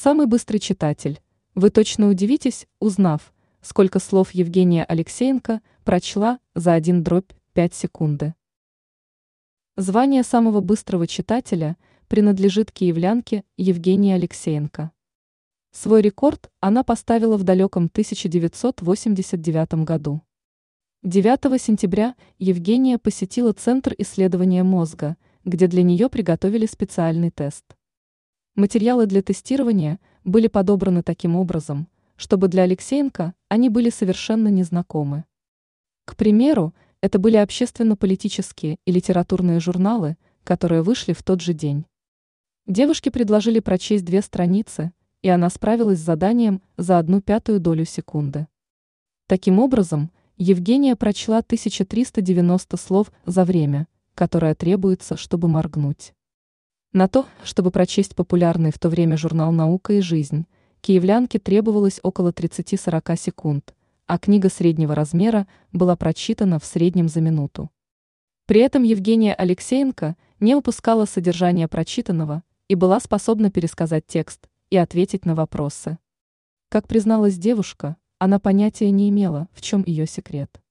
Самый быстрый читатель. Вы точно удивитесь, узнав, сколько слов Евгения Алексеенко прочла за один дробь 5 секунды. Звание самого быстрого читателя принадлежит киевлянке Евгении Алексеенко. Свой рекорд она поставила в далеком 1989 году. 9 сентября Евгения посетила Центр исследования мозга, где для нее приготовили специальный тест. Материалы для тестирования были подобраны таким образом, чтобы для Алексеенко они были совершенно незнакомы. К примеру, это были общественно-политические и литературные журналы, которые вышли в тот же день. Девушке предложили прочесть две страницы, и она справилась с заданием за одну пятую долю секунды. Таким образом, Евгения прочла 1390 слов за время, которое требуется, чтобы моргнуть. На то, чтобы прочесть популярный в то время журнал «Наука и жизнь», киевлянке требовалось около 30-40 секунд, а книга среднего размера была прочитана в среднем за минуту. При этом Евгения Алексеенко не упускала содержание прочитанного и была способна пересказать текст и ответить на вопросы. Как призналась девушка, она понятия не имела, в чем ее секрет.